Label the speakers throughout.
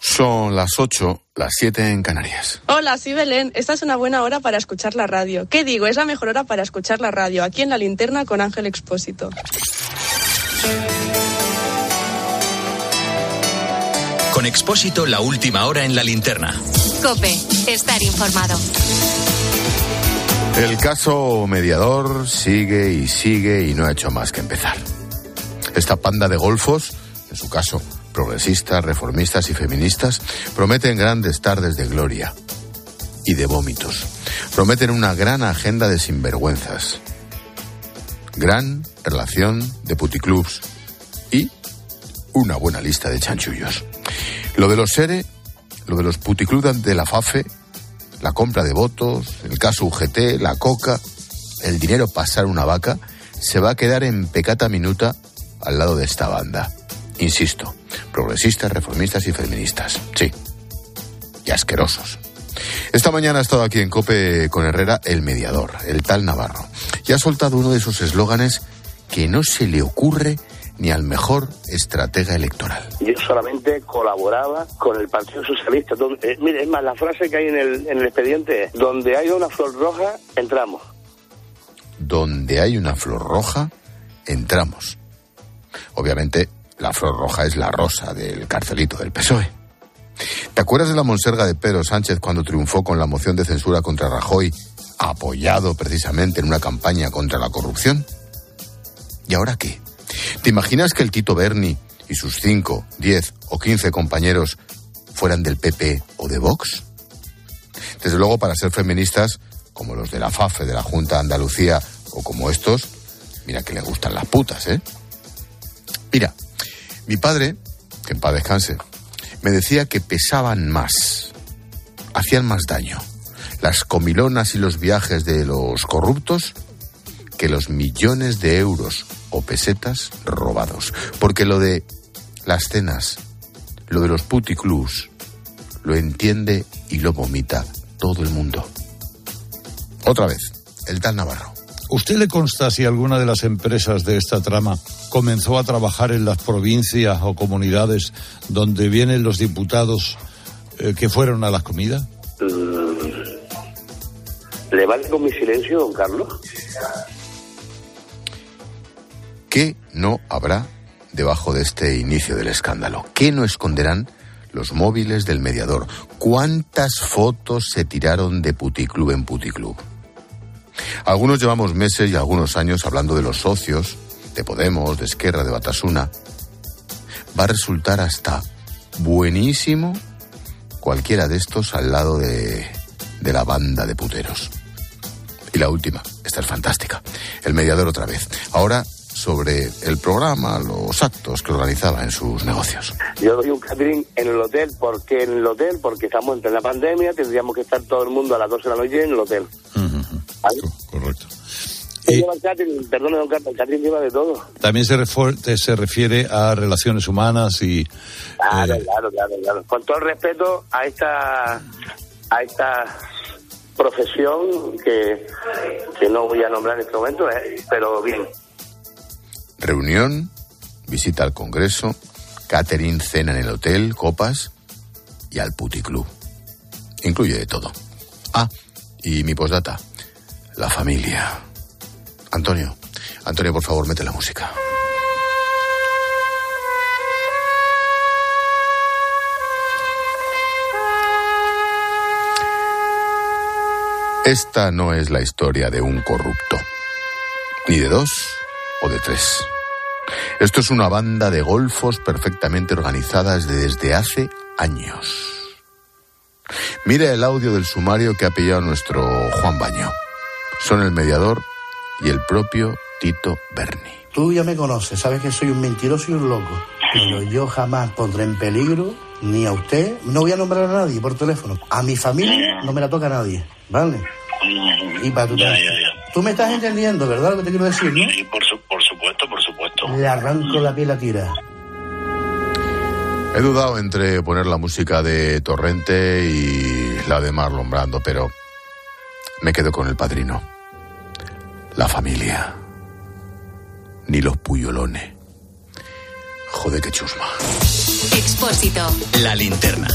Speaker 1: Son las 8, las 7 en Canarias.
Speaker 2: Hola, soy Belén. Esta es una buena hora para escuchar la radio. ¿Qué digo? Es la mejor hora para escuchar la radio, aquí en la linterna con Ángel Expósito.
Speaker 3: Con Expósito, la última hora en la linterna.
Speaker 4: Cope, estar informado.
Speaker 1: El caso mediador sigue y sigue y no ha hecho más que empezar. Esta panda de golfos, en su caso progresistas, reformistas y feministas, prometen grandes tardes de gloria y de vómitos. Prometen una gran agenda de sinvergüenzas. Gran relación de puticlubs y una buena lista de chanchullos. Lo de los SERE, lo de los puticlubs de la FAFE, la compra de votos, el caso UGT, la coca, el dinero pasar una vaca, se va a quedar en pecata minuta al lado de esta banda. Insisto, progresistas, reformistas y feministas. Sí. Y asquerosos. Esta mañana ha estado aquí en Cope con Herrera el mediador, el tal Navarro, y ha soltado uno de esos eslóganes que no se le ocurre ni al mejor estratega electoral.
Speaker 5: Yo solamente colaboraba con el Partido Socialista. Donde, eh, mire, es más, la frase que hay en el, en el expediente es, donde hay una flor roja, entramos.
Speaker 1: Donde hay una flor roja, entramos. Obviamente, la flor roja es la rosa del carcelito del PSOE. ¿Te acuerdas de la monserga de Pedro Sánchez cuando triunfó con la moción de censura contra Rajoy, apoyado precisamente en una campaña contra la corrupción? ¿Y ahora qué? ¿Te imaginas que el Tito Berni y sus 5, 10 o 15 compañeros fueran del PP o de Vox? Desde luego, para ser feministas, como los de la FAFE, de la Junta de Andalucía o como estos, mira que le gustan las putas, ¿eh? Mira, mi padre, que en paz descanse, me decía que pesaban más, hacían más daño las comilonas y los viajes de los corruptos que los millones de euros o pesetas robados. Porque lo de las cenas, lo de los puticlus, lo entiende y lo vomita todo el mundo. Otra vez, el tal Navarro.
Speaker 6: ¿Usted le consta si alguna de las empresas de esta trama comenzó a trabajar en las provincias o comunidades donde vienen los diputados eh, que fueron a las comidas?
Speaker 5: ¿Le vale con mi silencio, don Carlos?
Speaker 1: ¿Qué no habrá debajo de este inicio del escándalo? ¿Qué no esconderán los móviles del mediador? ¿Cuántas fotos se tiraron de puticlub en puticlub? Algunos llevamos meses y algunos años hablando de los socios, de Podemos, de Esquerra, de Batasuna. Va a resultar hasta buenísimo cualquiera de estos al lado de, de la banda de puteros. Y la última, esta es fantástica. El mediador otra vez. Ahora sobre el programa, los actos que organizaba en sus negocios.
Speaker 5: Yo doy un catering en el hotel, porque en el hotel, porque estamos entre la pandemia, tendríamos que estar todo el mundo a las 12 de la noche en el hotel. ¿Vale?
Speaker 6: Correcto.
Speaker 5: Lleva el catering, perdone, don Carlos, el catering lleva de todo.
Speaker 6: También se, refiere a relaciones humanas y...
Speaker 5: Claro,
Speaker 6: eh,
Speaker 5: claro, claro, claro. Con todo el respeto a esta, a esta profesión que, que no voy a nombrar en este momento, eh, pero bien.
Speaker 1: Reunión, visita al Congreso, catering, cena en el hotel, copas y al puticlub. Incluye de todo. Ah, y mi postdata, la familia. Antonio, Antonio, por favor, mete la música. Esta no es la historia de un corrupto, ni de dos o de tres. Esto es una banda de golfos perfectamente organizadas desde hace años. Mira el audio del sumario que ha pillado nuestro Juan Baño. Son el mediador y el propio Tito Berni.
Speaker 7: Tú ya me conoces, sabes que soy un mentiroso y un loco. Pero yo jamás pondré en peligro ni a usted, no voy a nombrar a nadie por teléfono. A mi familia no me la toca nadie, ¿vale? Y para tu
Speaker 8: Ya, ya, ya.
Speaker 7: Tú me estás entendiendo, ¿verdad? Lo que te quiero decir, ¿no?
Speaker 8: Sí, por, su- por supuesto, por supuesto.
Speaker 7: Le arranco la piel a tira.
Speaker 1: He dudado entre poner la música de Torrente y la de Marlon Brando, pero me quedo con el padrino. La familia. Ni los puyolones. Joder, qué chusma.
Speaker 4: Expósito.
Speaker 3: La linterna.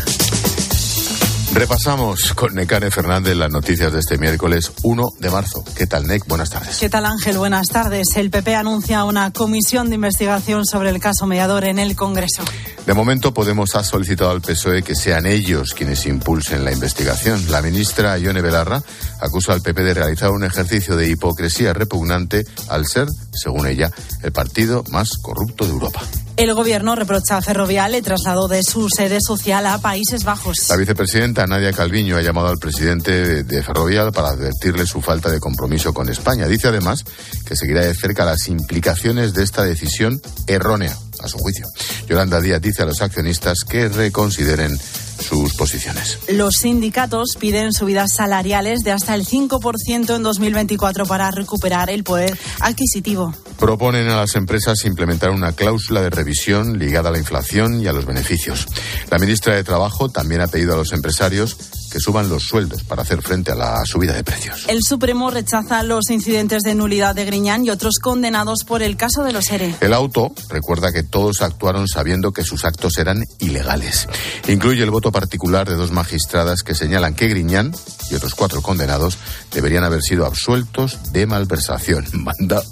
Speaker 1: Repasamos con Necane Fernández las noticias de este miércoles 1 de marzo. ¿Qué tal, Nec? Buenas tardes.
Speaker 9: ¿Qué tal, Ángel? Buenas tardes. El PP anuncia una comisión de investigación sobre el caso mediador en el Congreso.
Speaker 1: De momento, Podemos ha solicitado al PSOE que sean ellos quienes impulsen la investigación. La ministra Ione Belarra acusa al PP de realizar un ejercicio de hipocresía repugnante al ser, según ella, el partido más corrupto de Europa.
Speaker 9: El gobierno reprocha a Ferrovial el traslado de su sede social a Países Bajos.
Speaker 1: La vicepresidenta Nadia Calviño ha llamado al presidente de Ferrovial para advertirle su falta de compromiso con España. Dice además que seguirá de cerca las implicaciones de esta decisión errónea, a su juicio. Yolanda Díaz dice a los accionistas que reconsideren sus posiciones.
Speaker 9: Los sindicatos piden subidas salariales de hasta el 5% en 2024 para recuperar el poder adquisitivo.
Speaker 1: Proponen a las empresas implementar una cláusula de revisión ligada a la inflación y a los beneficios. La ministra de Trabajo también ha pedido a los empresarios que suban los sueldos para hacer frente a la subida de precios.
Speaker 9: El Supremo rechaza los incidentes de nulidad de Griñán y otros condenados por el caso de los ERE.
Speaker 1: El auto recuerda que todos actuaron sabiendo que sus actos eran ilegales. Incluye el voto particular de dos magistradas que señalan que Griñán y otros cuatro condenados deberían haber sido absueltos de malversación. Manda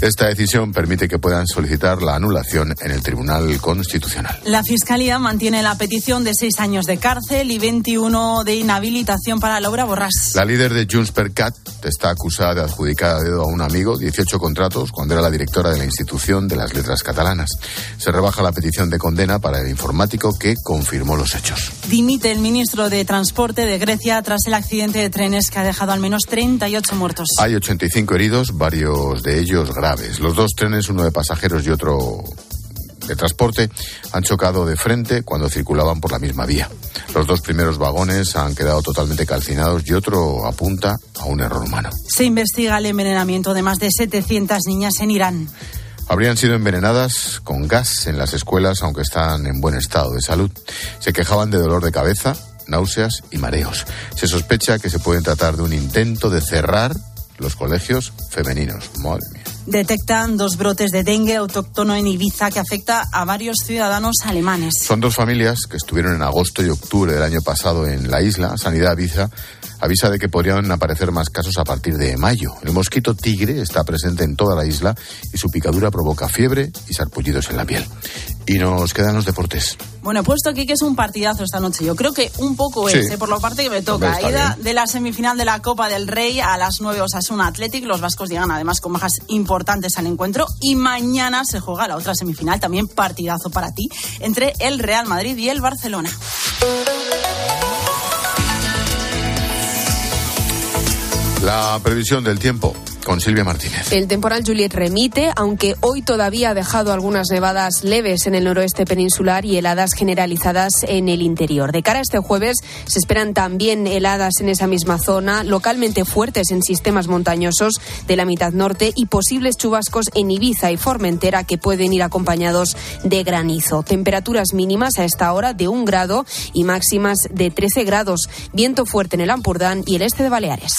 Speaker 1: Esta decisión permite que puedan solicitar la anulación en el Tribunal Constitucional.
Speaker 9: La Fiscalía mantiene la petición de seis años de cárcel y 21 de inhabilitación para Laura Borràs.
Speaker 1: La líder de Junts per Cat está acusada de adjudicar a dedo a un amigo 18 contratos cuando era la directora de la institución de las letras catalanas. Se rebaja la petición de condena para el informático que confirmó los hechos.
Speaker 9: Dimite el ministro de Transporte de Grecia tras el accidente de trenes que ha dejado al menos 38 muertos.
Speaker 1: Hay 85 heridos, varios de ellos graves. Los dos trenes, uno de pasajeros y otro de transporte, han chocado de frente cuando circulaban por la misma vía. Los dos primeros vagones han quedado totalmente calcinados y otro apunta a un error humano.
Speaker 9: Se investiga el envenenamiento de más de 700 niñas en Irán.
Speaker 1: Habrían sido envenenadas con gas en las escuelas, aunque están en buen estado de salud. Se quejaban de dolor de cabeza, náuseas y mareos. Se sospecha que se puede tratar de un intento de cerrar los colegios femeninos. Madre mía.
Speaker 9: Detectan dos brotes de dengue autóctono en Ibiza que afecta a varios ciudadanos alemanes.
Speaker 1: Son dos familias que estuvieron en agosto y octubre del año pasado en la isla. Sanidad avisa, avisa de que podrían aparecer más casos a partir de mayo. El mosquito tigre está presente en toda la isla y su picadura provoca fiebre y sarpullidos en la piel. Y nos quedan los deportes.
Speaker 9: Bueno, he puesto aquí que es un partidazo esta noche. Yo creo que un poco
Speaker 1: Sí.
Speaker 9: es, ¿eh? por la parte que me toca.
Speaker 1: Hombre,
Speaker 9: Ida
Speaker 1: bien.
Speaker 9: de la semifinal de la Copa del Rey a las 9 Osasuna Athletic. Los vascos llegan además con bajas importantes al encuentro. Y mañana se juega la otra semifinal, también partidazo para ti, entre el Real Madrid y el Barcelona.
Speaker 1: La previsión del tiempo con Silvia Martínez.
Speaker 10: El temporal Juliet remite, aunque hoy todavía ha dejado algunas nevadas leves en el noroeste peninsular y heladas generalizadas en el interior. De cara a este jueves se esperan también heladas en esa misma zona, localmente fuertes en sistemas montañosos de la mitad norte y posibles chubascos en Ibiza y Formentera que pueden ir acompañados de granizo. Temperaturas mínimas a esta hora de un grado y máximas de 13 grados. Viento fuerte en el Ampurdán y el este de Baleares.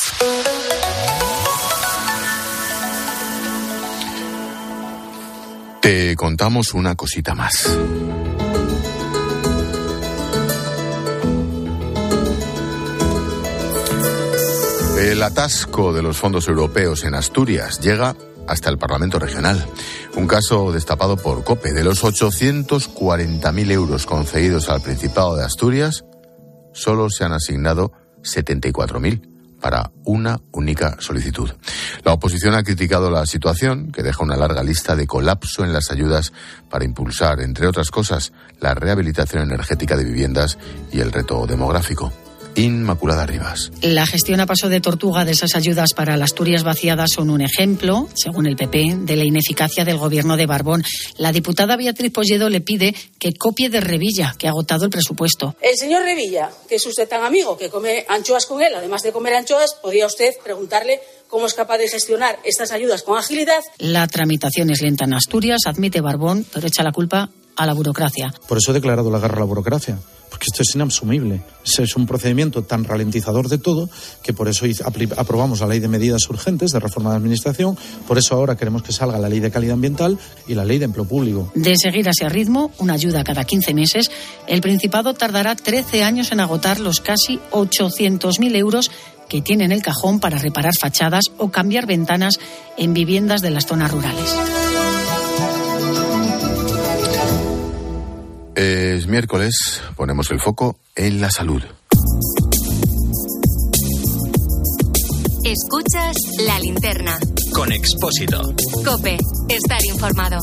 Speaker 1: Te contamos una cosita más. El atasco de los fondos europeos en Asturias llega hasta el Parlamento Regional. Un caso destapado por COPE. De los 840.000 euros concedidos al Principado de Asturias, solo se han asignado 74.000 para una única solicitud. La oposición ha criticado la situación, que deja una larga lista de colapso en las ayudas para impulsar, entre otras cosas, la rehabilitación energética de viviendas y el reto demográfico. Inmaculada Rivas.
Speaker 11: La gestión a paso de tortuga de esas ayudas para las Asturias vaciadas son un ejemplo, según el PP, de la ineficacia del gobierno de Barbón. La diputada Beatriz Polledo le pide que copie de Revilla, que ha agotado el presupuesto.
Speaker 12: El señor Revilla, que es usted tan amigo que come anchoas con él, además de comer anchoas, podría usted preguntarle cómo es capaz de gestionar estas ayudas con agilidad.
Speaker 11: La tramitación es lenta en Asturias, admite Barbón, pero echa la culpa a la burocracia.
Speaker 13: Por eso he declarado la guerra a la burocracia. Porque esto es inasumible. Es un procedimiento tan ralentizador de todo que por eso aprobamos la ley de medidas urgentes de reforma de administración, por eso ahora queremos que salga la ley de calidad ambiental y la ley de empleo público.
Speaker 11: De seguir a ese ritmo, una ayuda cada 15 meses, el Principado tardará 13 años en agotar los casi 800.000 euros que tiene en el cajón para reparar fachadas o cambiar ventanas en viviendas de las zonas rurales.
Speaker 1: Es miércoles, ponemos el foco en la salud.
Speaker 4: Escuchas la linterna.
Speaker 3: Con Expósito.
Speaker 4: Cope, estar informado.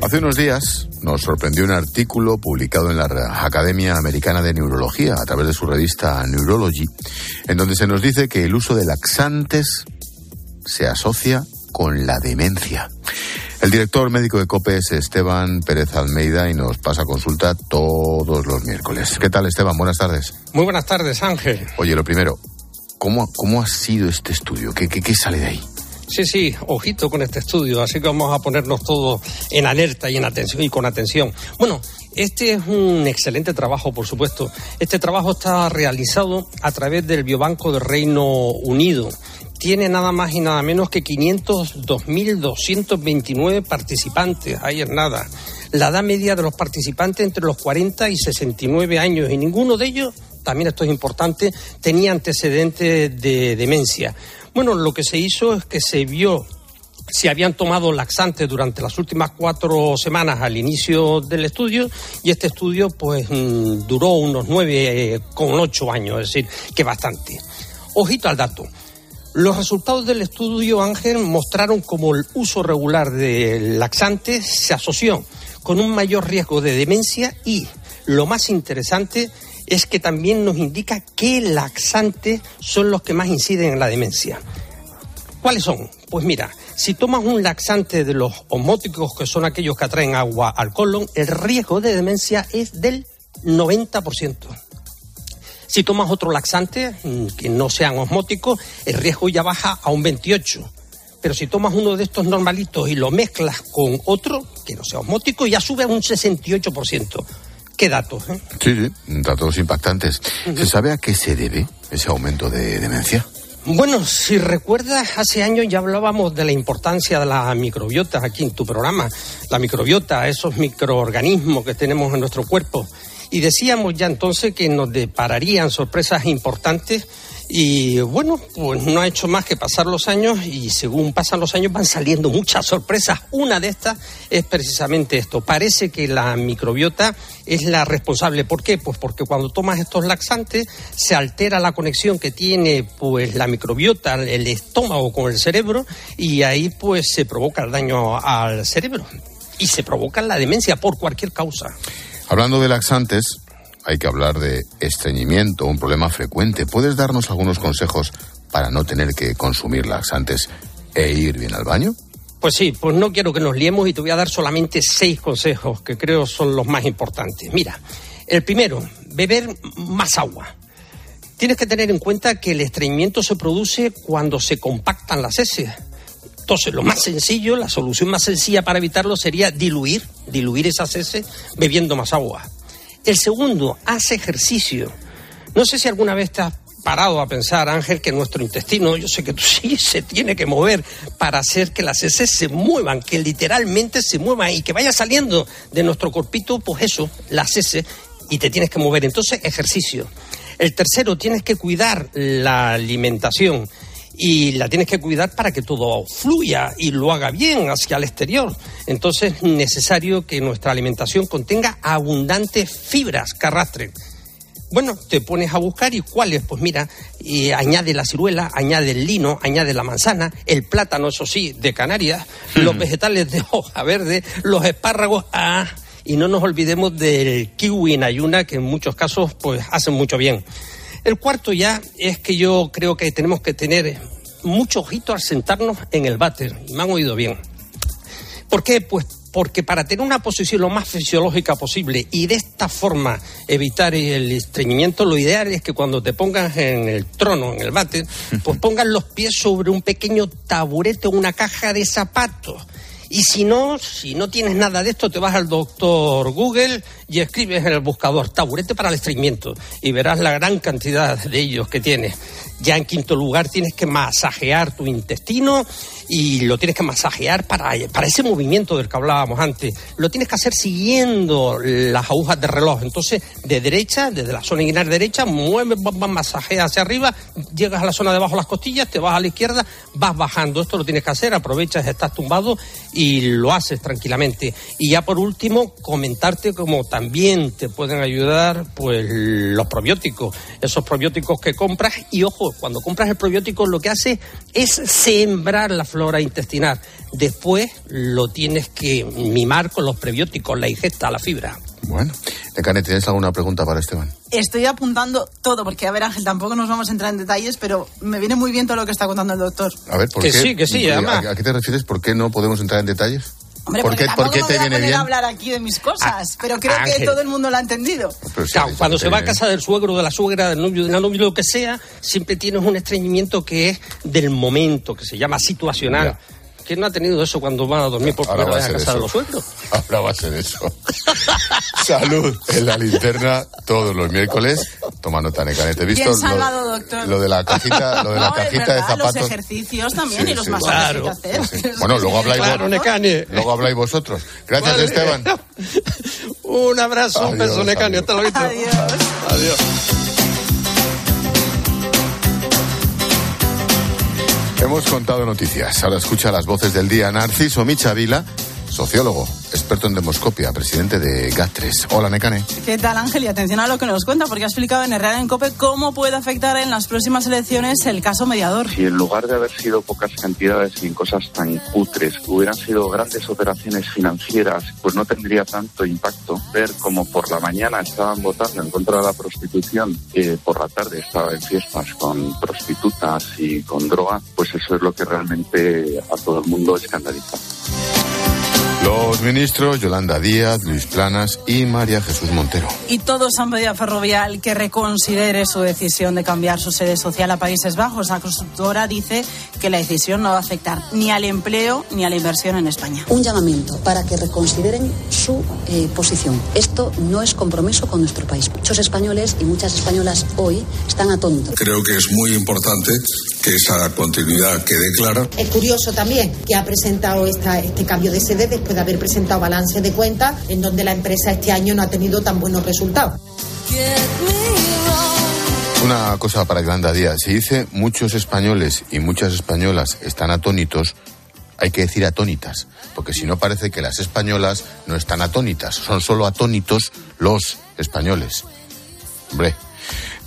Speaker 1: Hace unos días nos sorprendió un artículo publicado en la Academia Americana de Neurología a través de su revista Neurology, en donde se nos dice que el uso de laxantes se asocia con la demencia. El director médico de COPE es Esteban Pérez Almeida y nos pasa consulta todos los miércoles. ¿Qué tal, Esteban? Buenas tardes.
Speaker 14: Muy buenas tardes, Ángel.
Speaker 1: Oye, lo primero, ¿cómo, cómo ha sido este estudio? ¿Qué, qué, qué sale de ahí?
Speaker 14: Sí, sí, ojito con este estudio, así que vamos a ponernos todos en alerta y en atención y con atención. Bueno, este es un excelente trabajo, por supuesto. Este trabajo está realizado a través del Biobanco del Reino Unido tiene nada más y nada menos que 502.229 participantes. Ahí es nada. La edad media de los participantes entre los 40 y 69 años y ninguno de ellos, también esto es importante, tenía antecedentes de demencia. Bueno, lo que se hizo es que se vio si habían tomado laxantes durante las últimas cuatro semanas al inicio del estudio y este estudio pues mm, duró unos nueve eh, con ocho años, es decir, que bastante. Ojito al dato. Los resultados del estudio Ángel mostraron cómo el uso regular de laxantes se asoció con un mayor riesgo de demencia y, lo más interesante, es que también nos indica qué laxantes son los que más inciden en la demencia. ¿Cuáles son? Pues mira, si tomas un laxante de los osmóticos, que son aquellos que atraen agua al colon, el riesgo de demencia es del 90%. Si tomas otro laxante, mm, que no sean osmóticos, el riesgo ya baja a un 28. Pero si tomas uno de estos normalitos y lo mezclas con otro, que no sea osmótico, ya sube a un 68%. ¿Qué datos? Eh?
Speaker 1: Sí, sí, datos impactantes. ¿Se sabe a qué se debe ese aumento de demencia?
Speaker 14: Bueno, si recuerdas, hace años ya hablábamos de la importancia de la microbiota aquí en tu programa. La microbiota, esos microorganismos que tenemos en nuestro cuerpo. Y decíamos ya entonces que nos depararían sorpresas importantes y bueno, pues no ha hecho más que pasar los años y según pasan los años van saliendo muchas sorpresas. Una de estas es precisamente esto. Parece que la microbiota es la responsable. ¿Por qué? Pues porque cuando tomas estos laxantes se altera la conexión que tiene pues la microbiota, el estómago con el cerebro y ahí pues se provoca el daño al cerebro y se provoca la demencia por cualquier causa.
Speaker 1: Hablando de laxantes, hay que hablar de estreñimiento, un problema frecuente. ¿Puedes darnos algunos consejos para no tener que consumir laxantes e ir bien al baño?
Speaker 14: Pues sí, pues no quiero que nos liemos y te voy a dar solamente seis consejos que creo son los más importantes. Mira, el primero, beber más agua. Tienes que tener en cuenta que el estreñimiento se produce cuando se compactan las heces. Entonces, lo más sencillo, la solución más sencilla para evitarlo sería diluir, diluir esas heces bebiendo más agua. El segundo, haz ejercicio. No sé si alguna vez te has parado a pensar, Ángel, que nuestro intestino, yo sé que tú sí, se tiene que mover para hacer que las heces se muevan, que literalmente se muevan y que vaya saliendo de nuestro corpito, pues eso, las heces, y te tienes que mover. Entonces, ejercicio. El tercero, tienes que cuidar la alimentación y la tienes que cuidar para que todo fluya y lo haga bien hacia el exterior. Entonces es necesario que nuestra alimentación contenga abundantes fibras que arrastren. Bueno, te pones a buscar y cuáles, pues mira, y añade la ciruela, añade el lino, añade la manzana, el plátano, eso sí, de Canarias, los vegetales de hoja verde, los espárragos, ah, y no nos olvidemos del kiwi en ayuna, que en muchos casos pues hacen mucho bien. El cuarto ya es que yo creo que tenemos que tener mucho ojito al sentarnos en el váter. Me han oído bien. ¿Por qué? Pues porque para tener una posición lo más fisiológica posible y de esta forma evitar el estreñimiento, lo ideal es que cuando te pongas en el trono, en el váter, pues pongas los pies sobre un pequeño taburete o una caja de zapatos Y si no, si no tienes nada de esto, te vas al doctor Google y escribes en el buscador taburete para el estreñimiento y verás la gran cantidad de ellos que tiene. Ya en quinto lugar tienes que masajear tu intestino y lo tienes que masajear para, para ese movimiento del que hablábamos antes. Lo tienes que hacer siguiendo las agujas de reloj. Entonces, de derecha, desde la zona inguinal derecha, mueves, masajeas hacia arriba, llegas a la zona debajo de las costillas, te vas a la izquierda, vas bajando. Esto lo tienes que hacer, aprovechas, estás tumbado y lo haces tranquilamente. Y ya por último, comentarte cómo también te pueden ayudar pues los probióticos, esos probióticos que compras y ojo, cuando compras el probiótico lo que hace es sembrar la flora intestinal. Después lo tienes que mimar con los prebióticos, la ingesta, la fibra.
Speaker 1: Bueno, Necane, ¿tienes alguna pregunta para Esteban?
Speaker 9: Estoy apuntando todo, porque a ver, Ángel, tampoco nos vamos a entrar en detalles, pero me viene muy bien todo lo que está contando el doctor.
Speaker 1: A ver, ¿por
Speaker 14: que
Speaker 1: qué?
Speaker 14: sí, que sí, además.
Speaker 1: ¿A, qué te refieres? ¿Por qué no podemos entrar en detalles?
Speaker 9: Hombre,
Speaker 1: ¿Por
Speaker 9: porque
Speaker 1: qué, por qué
Speaker 9: me
Speaker 1: te
Speaker 9: voy a
Speaker 1: viene bien?
Speaker 9: a hablar aquí de mis cosas, pero creo que todo el mundo lo ha entendido.
Speaker 1: Sí,
Speaker 14: Claro, cuando se va a casa del suegro, de la suegra, del novio, de la novia, lo que sea, siempre tienes un estreñimiento que es del momento, que se llama situacional. ¿Quién no ha tenido eso cuando va a dormir por primera
Speaker 1: a
Speaker 14: vez a
Speaker 1: ser
Speaker 14: casa de
Speaker 1: eso.
Speaker 14: los suegros?
Speaker 1: Ahora va a ser eso. Salud en la linterna todos los miércoles. Toma nota, Necane. Te he visto
Speaker 9: Bien
Speaker 1: lo-
Speaker 9: salvado, doctor.
Speaker 1: Lo de la cajita, lo de la
Speaker 9: No,
Speaker 1: cajita
Speaker 9: verdad,
Speaker 1: de zapatos.
Speaker 9: Los ejercicios también
Speaker 1: Sí,
Speaker 9: y los
Speaker 1: sí.
Speaker 9: masajes
Speaker 14: Claro.
Speaker 9: que hacer.
Speaker 1: Bueno, luego habláis,
Speaker 14: Claro,
Speaker 1: vos-
Speaker 14: Necane.
Speaker 1: luego habláis vosotros. Gracias,
Speaker 14: Vale.
Speaker 1: Esteban.
Speaker 14: Un abrazo, un beso, Necane. Hasta luego.
Speaker 9: Adiós.
Speaker 14: Adiós.
Speaker 1: Hemos contado noticias. Ahora escucha las voces del día. Narciso Michavila, sociólogo, experto en demoscopia, presidente de GAT3. Hola, Necane.
Speaker 9: ¿Qué tal, Ángel? Y atención a lo que nos cuenta, porque ha explicado en Herrera en COPE cómo puede afectar en las próximas elecciones el caso mediador.
Speaker 15: Si en lugar de haber sido pocas cantidades y en cosas tan cutres hubieran sido grandes operaciones financieras, pues no tendría tanto impacto. Ver como por la mañana estaban votando en contra de la prostitución, que por la tarde estaba en fiestas con prostitutas y con droga, pues eso es lo que realmente a todo el mundo escandaliza.
Speaker 1: Los ministros Yolanda Díaz, Luis Planas y María Jesús Montero.
Speaker 9: Y todos han pedido a Ferrovial que reconsidere su decisión de cambiar su sede social a Países Bajos. La consultora dice que la decisión no va a afectar ni al empleo ni a la inversión en España.
Speaker 16: un llamamiento para que reconsideren su eh, posición. Esto no es compromiso con nuestro país. Muchos españoles y muchas españolas hoy están atónitos.
Speaker 17: Creo que es muy importante que esa continuidad quede clara.
Speaker 18: Es curioso también que ha presentado esta, este cambio de sede después de haber presentado balance de cuentas en donde la empresa este año no ha tenido tan buenos resultados.
Speaker 1: Una cosa para Yolanda Díaz. Si dice muchos españoles y muchas españolas están atónitos, hay que decir atónitas, porque si no parece que las españolas no están atónitas, son solo atónitos los españoles. Hombre,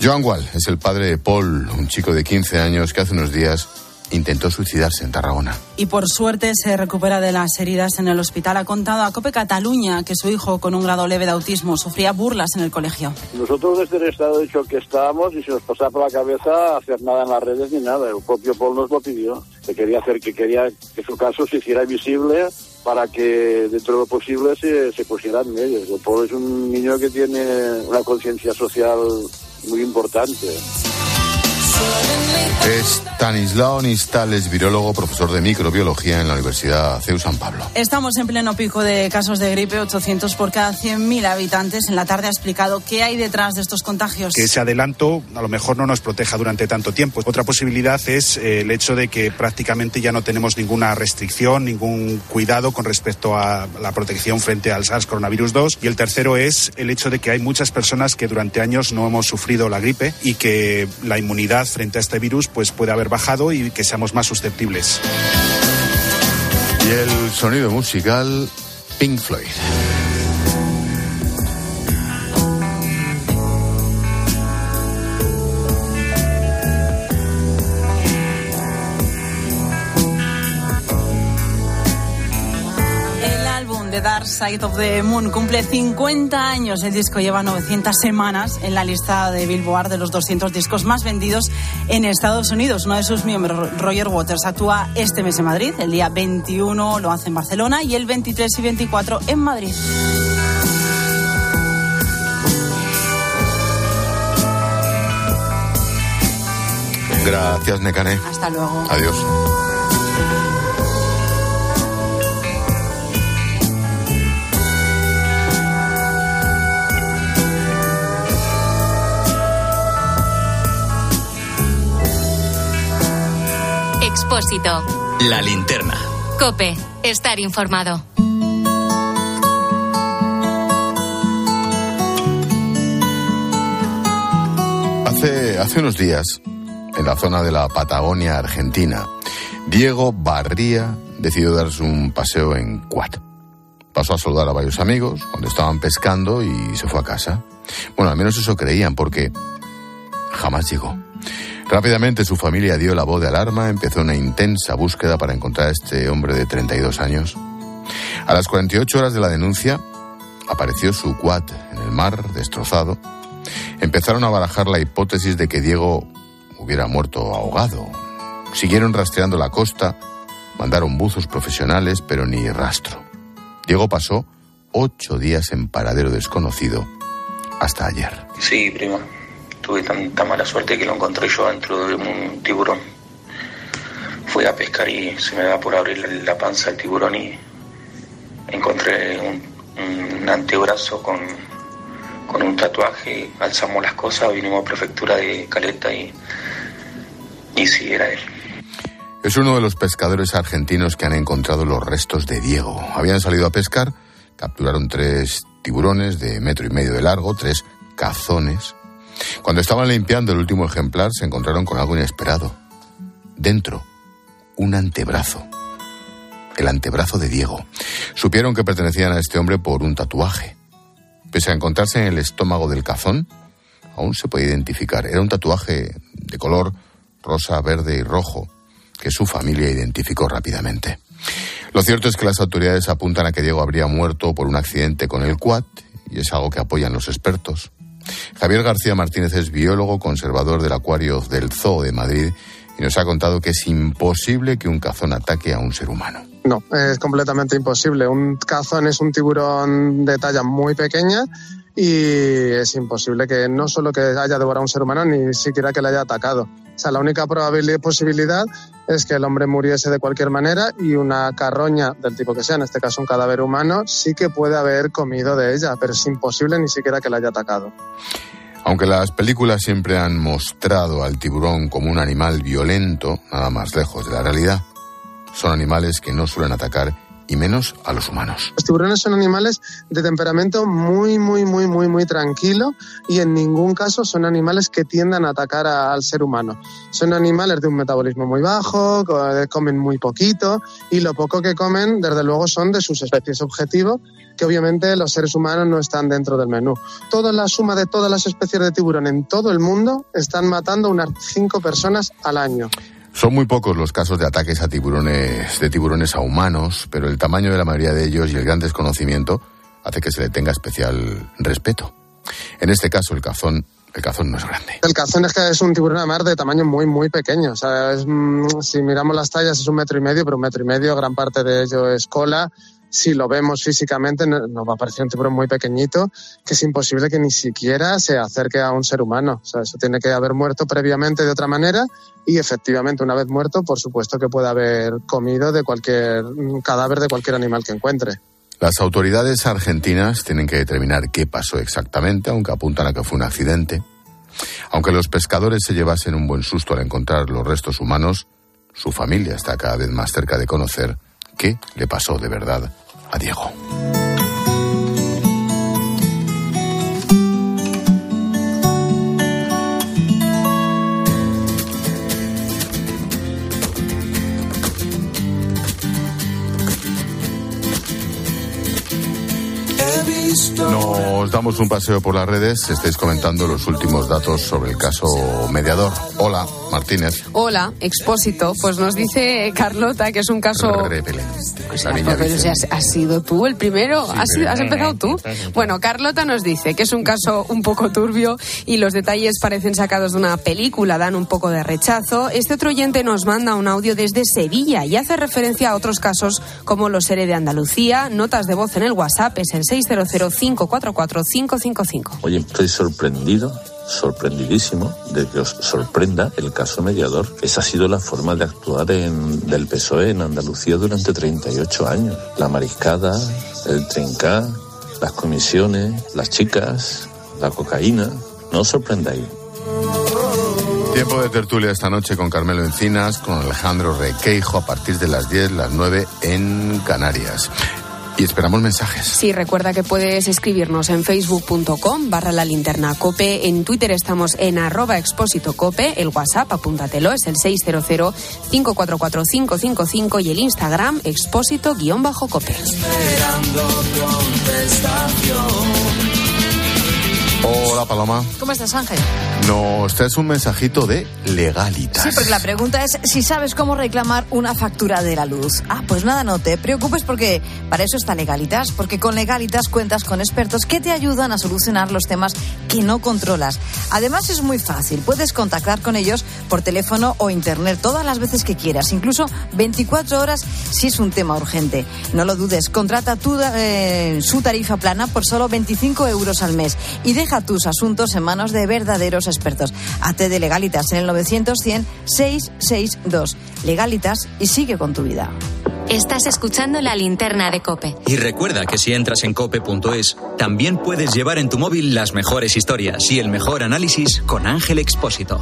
Speaker 1: Joan Wall es el padre de Paul, un chico de 15 años que hace unos días intentó suicidarse en Tarragona.
Speaker 9: Y por suerte se recupera de las heridas en el hospital. Ha contado a COPE Cataluña que su hijo con un grado leve de autismo sufría burlas en el colegio.
Speaker 19: Nosotros desde el estado de shock que estábamos y se nos pasaba por la cabeza hacer nada en las redes ni nada. El propio Paul nos lo pidió. Que quería hacer que quería que su caso se hiciera visible para que dentro de lo posible se, se pusiera en medios. El Paul es un niño que tiene una conciencia social muy importante.
Speaker 1: Es Stanislao Nistales, virólogo, profesor de microbiología en la Universidad CEU San Pablo.
Speaker 9: Estamos en pleno pico de casos de gripe, 800 por cada 100.000 habitantes. En la tarde ha explicado qué hay detrás de estos contagios.
Speaker 20: que ese adelanto a lo mejor no nos proteja durante tanto tiempo. Otra posibilidad es eh, el hecho de que prácticamente ya no tenemos ninguna restricción, ningún cuidado con respecto a la protección frente al SARS coronavirus 2. Y el tercero es el hecho de que hay muchas personas que durante años no hemos sufrido la gripe y que la inmunidad frente a este virus pues puede haber bajado y que seamos más susceptibles.
Speaker 1: Y el sonido musical Pink Floyd.
Speaker 9: Side of the Moon cumple 50 años. El disco lleva 900 semanas en la lista de Billboard de los 200 discos más vendidos en Estados Unidos. Uno de sus miembros, Roger Waters, actúa este mes en Madrid. El día 21 lo hace en Barcelona y el 23 y 24 en Madrid.
Speaker 1: Gracias, Necane.
Speaker 9: Hasta luego.
Speaker 1: Adiós.
Speaker 4: Expósito.
Speaker 3: La linterna.
Speaker 4: Cope. Estar informado.
Speaker 1: Hace, hace unos días, en la zona de la Patagonia Argentina, Diego Barría decidió darse un paseo en quad. Pasó a saludar a varios amigos cuando estaban pescando y se fue a casa. Bueno, al menos eso creían porque jamás llegó. Rápidamente su familia dio la voz de alarma, empezó una intensa búsqueda para encontrar a este hombre de 32 años. A las 48 horas de la denuncia, apareció su quad en el mar, destrozado. Empezaron a barajar la hipótesis de que Diego hubiera muerto ahogado. Siguieron rastreando la costa, mandaron buzos profesionales, pero ni rastro. Diego pasó ocho días en paradero desconocido hasta ayer.
Speaker 21: Sí, prima. Tuve tanta mala suerte que lo encontré yo dentro de un tiburón. Fui a pescar y se me da por abrir la panza del tiburón y encontré un, un antebrazo con, con un tatuaje. Alzamos las cosas, vinimos a prefectura de Caleta y, y sí, era él.
Speaker 1: Es uno de los pescadores argentinos que han encontrado los restos de Diego. Habían salido a pescar, capturaron tres tiburones de metro y medio de largo, tres cazones. Cuando estaban limpiando el último ejemplar se encontraron con algo inesperado. Dentro, un antebrazo. El antebrazo de Diego. Supieron que pertenecían a este hombre por un tatuaje. Pese a encontrarse en el estómago del cazón, aún se puede identificar. Era un tatuaje de color rosa, verde y rojo que su familia identificó rápidamente. Lo cierto es que las autoridades apuntan a que Diego habría muerto por un accidente con el quad y es algo que apoyan los expertos. Javier García Martínez es biólogo conservador del acuario del Zoo de Madrid y nos ha contado que es imposible que un cazón ataque a un ser humano.
Speaker 22: No, es completamente imposible. Un cazón es un tiburón de talla muy pequeña y es imposible que no solo que haya devorado a un ser humano, ni siquiera que le haya atacado. La única posibilidad es que el hombre muriese de cualquier manera y una carroña del tipo que sea, en este caso un cadáver humano, sí que puede haber comido de ella, pero es imposible ni siquiera que la haya atacado.
Speaker 1: Aunque las películas siempre han mostrado al tiburón como un animal violento, nada más lejos de la realidad, son animales que no suelen atacar y menos a los humanos.
Speaker 22: Los tiburones son animales de temperamento muy, muy, muy, muy, muy tranquilo y en ningún caso son animales que tiendan a atacar al ser humano. Son animales de un metabolismo muy bajo, comen muy poquito y lo poco que comen, desde luego, son de sus especies objetivo que obviamente los seres humanos no están dentro del menú. Toda la suma de todas las especies de tiburón en todo el mundo están matando unas cinco personas al año.
Speaker 1: Son muy pocos los casos de ataques a tiburones, de tiburones a humanos, pero el tamaño de la mayoría de ellos y el gran desconocimiento hace que se le tenga especial respeto. En este caso, el cazón, el cazón no es grande.
Speaker 22: El cazón es que es un tiburón de mar de tamaño muy, muy pequeño. O sea, es, mm, si miramos las tallas es un metro y medio, pero un metro y medio, gran parte de ello es cola. Si lo vemos físicamente, no- nos va a parecer un tiburón muy pequeñito, que es imposible que ni siquiera se acerque a un ser humano. O sea, eso tiene que haber muerto previamente de otra manera y efectivamente, una vez muerto, por supuesto que puede haber comido de cualquier mm, cadáver de cualquier animal que encuentre.
Speaker 1: Las autoridades argentinas tienen que determinar qué pasó exactamente, aunque apuntan a que fue un accidente. Aunque los pescadores se llevasen un buen susto al encontrar los restos humanos, su familia está cada vez más cerca de conocer qué le pasó de verdad a Diego. Nos damos un paseo por las redes. Estáis comentando los últimos datos sobre el caso mediador. Hola, Martínez.
Speaker 10: Hola, expósito. Pues nos dice Carlota que es un caso.
Speaker 1: Repelente.
Speaker 10: Pero si has, has sido tú el primero,
Speaker 1: Sí,
Speaker 10: has,
Speaker 1: pero-
Speaker 10: has empezado tú. Bueno, Carlota nos dice que es un caso un poco turbio y los detalles parecen sacados de una película, dan un poco de rechazo. Este otro oyente nos manda un audio desde Sevilla y hace referencia a otros casos como los ERE de Andalucía. Notas de voz en el WhatsApp es el 600-544-555.
Speaker 23: Oye, estoy sorprendido, sorprendidísimo de que os sorprenda el caso mediador. Esa ha sido la forma de actuar en- del PSOE en Andalucía durante 38 años. La mariscada, el trincá, las comisiones, las chicas, la cocaína. No os sorprendáis.
Speaker 1: Tiempo de tertulia esta noche con Carmelo Encinas, con Alejandro Requeijo a partir de las 10, las 9 en Canarias. Y esperamos mensajes.
Speaker 10: Sí, recuerda que puedes escribirnos en facebook.com barra la linterna cope. En Twitter estamos en arroba expósito cope. El WhatsApp, apúntatelo, es el 600-544-555 y el Instagram expósito guion bajo cope.
Speaker 1: Hola Paloma.
Speaker 24: ¿Cómo estás, Ángel?
Speaker 1: Nos traes un mensajito de legalitas.
Speaker 24: Sí, porque la pregunta es si sabes cómo reclamar una factura de la luz. Ah, pues nada, no te preocupes porque para eso está Legalitas, porque con Legalitas cuentas con expertos que te ayudan a solucionar los temas que no controlas. Además es muy fácil, puedes contactar con ellos por teléfono o internet todas las veces que quieras, incluso 24 horas si es un tema urgente. No lo dudes, contrata tu, eh, su tarifa plana por solo 25 euros al mes y deja tus asuntos en manos de verdaderos expertos. Ate de Legalitas en el 900 100 662. Legalitas y sigue con tu vida.
Speaker 4: Estás escuchando la linterna de Cope.
Speaker 3: Y recuerda que si entras en cope.es, también puedes llevar en tu móvil las mejores historias y el mejor análisis con Ángel Expósito.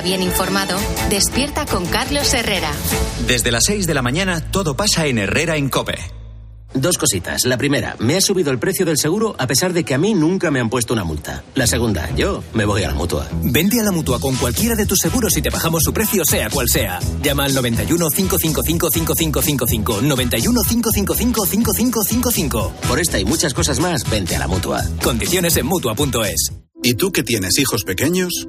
Speaker 4: bien informado, despierta con Carlos Herrera.
Speaker 3: Desde las 6 de la mañana todo pasa en Herrera en Cope.
Speaker 25: Dos cositas. La primera, me ha subido el precio del seguro a pesar de que a mí nunca me han puesto una multa. La segunda, yo me voy a la mutua.
Speaker 3: Vende a la mutua con cualquiera de tus seguros y te bajamos su precio, sea cual sea. Llama al 91 555 5555. 91 555 5555.
Speaker 25: Por esta y muchas cosas más, vente a la mutua.
Speaker 3: Condiciones en mutua.es.
Speaker 26: ¿Y tú que tienes hijos pequeños?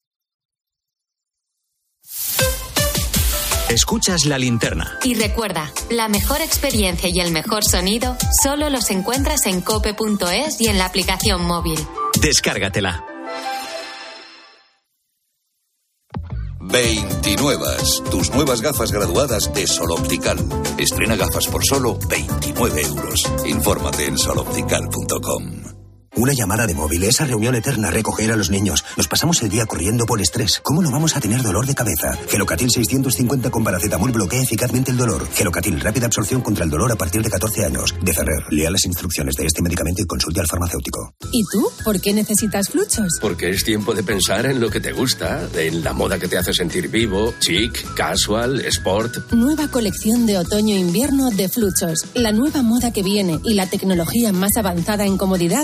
Speaker 3: Escuchas la linterna.
Speaker 4: Y recuerda, la mejor experiencia y el mejor sonido solo los encuentras en cope.es y en la aplicación móvil.
Speaker 3: Descárgatela.
Speaker 27: 29. Tus nuevas gafas graduadas de Sol Optical. Estrena gafas por solo 29 euros. Infórmate en soloptical.com.
Speaker 28: Una llamada de móvil, esa reunión eterna, recoger a los niños. Nos pasamos el día corriendo por estrés. ¿Cómo no vamos a tener dolor de cabeza? Gelocatil 650 con paracetamol bloquea eficazmente el dolor. Gelocatil, rápida absorción contra el dolor a partir de 14 años. De Ferrer, lea las instrucciones de este medicamento y consulte al farmacéutico.
Speaker 29: ¿Y tú? ¿Por qué necesitas fluchos?
Speaker 30: Porque es tiempo de pensar en lo que te gusta, en la moda que te hace sentir vivo, chic, casual, sport.
Speaker 29: Nueva colección de otoño-invierno de fluchos. La nueva moda que viene y la tecnología más avanzada en comodidad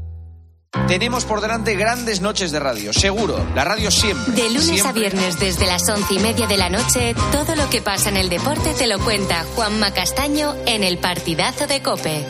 Speaker 31: Tenemos por delante grandes noches de radio, seguro. La radio siempre.
Speaker 4: De lunes
Speaker 31: siempre.
Speaker 4: a viernes desde las once y media de la noche, todo lo que pasa en el deporte te lo cuenta Juanma Castaño en el partidazo de Cope.